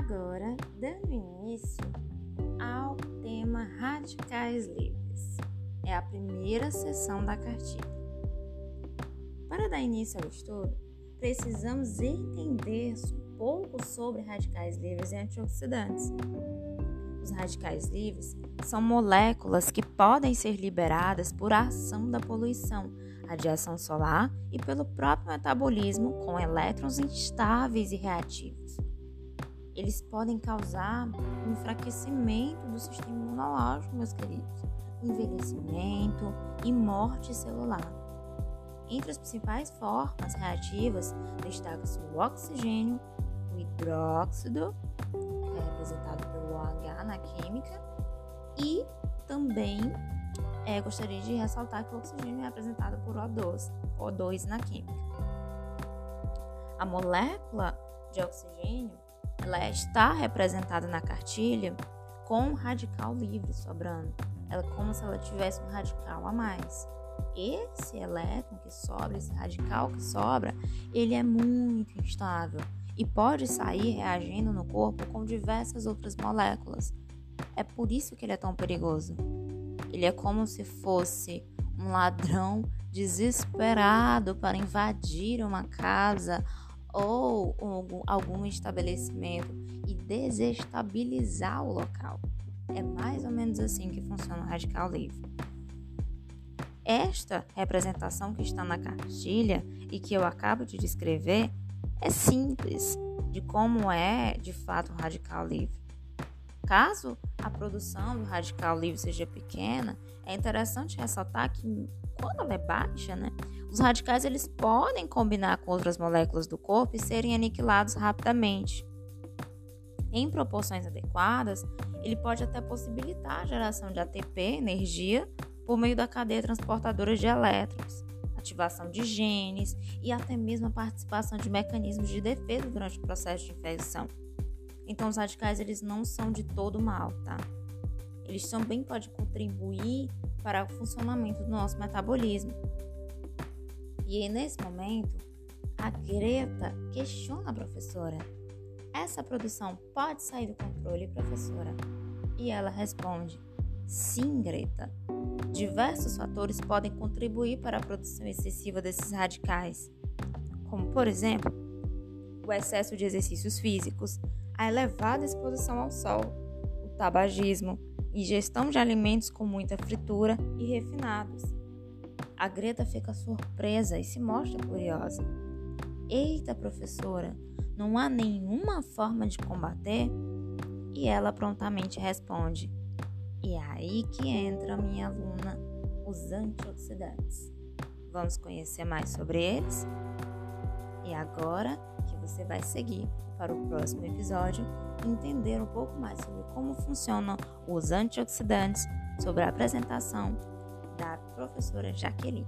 Agora, dando início ao tema Radicais Livres, é a primeira sessão da cartilha. Para dar início ao estudo, precisamos entender um pouco sobre radicais livres e antioxidantes. Os radicais livres são moléculas que podem ser liberadas por ação da poluição, radiação solar e pelo próprio metabolismo com elétrons instáveis e reativos eles podem causar enfraquecimento do sistema imunológico, meus queridos, envelhecimento e morte celular. Entre as principais formas reativas destaca-se o oxigênio, o hidróxido, que é representado pelo OH na química, e também é, gostaria de ressaltar que o oxigênio é representado por O2, O2 na química. A molécula de oxigênio ela está representada na cartilha com um radical livre sobrando. Ela é como se ela tivesse um radical a mais. Esse elétron que sobra, esse radical que sobra, ele é muito instável e pode sair reagindo no corpo com diversas outras moléculas. É por isso que ele é tão perigoso. Ele é como se fosse um ladrão desesperado para invadir uma casa ou algum, algum estabelecimento e desestabilizar o local. É mais ou menos assim que funciona o radical livre. Esta representação que está na cartilha e que eu acabo de descrever é simples de como é de fato o radical livre. Caso a produção do radical livre seja pequena, é interessante ressaltar que quando ela é baixa, né, os radicais eles podem combinar com outras moléculas do corpo e serem aniquilados rapidamente. Em proporções adequadas, ele pode até possibilitar a geração de ATP, energia, por meio da cadeia transportadora de elétrons, ativação de genes e até mesmo a participação de mecanismos de defesa durante o processo de infecção. Então, os radicais eles não são de todo mal, tá? Eles também podem contribuir para o funcionamento do nosso metabolismo, e nesse momento, a Greta questiona a professora: Essa produção pode sair do controle, professora? E ela responde: Sim, Greta. Diversos fatores podem contribuir para a produção excessiva desses radicais, como, por exemplo, o excesso de exercícios físicos, a elevada exposição ao sol, o tabagismo, ingestão de alimentos com muita fritura e refinados a Greta fica surpresa e se mostra curiosa. Eita, professora, não há nenhuma forma de combater? E ela prontamente responde: E é aí que entra minha aluna, os antioxidantes. Vamos conhecer mais sobre eles? E agora você vai seguir para o próximo episódio entender um pouco mais sobre como funcionam os antioxidantes, sobre a apresentação da professora Jaqueline.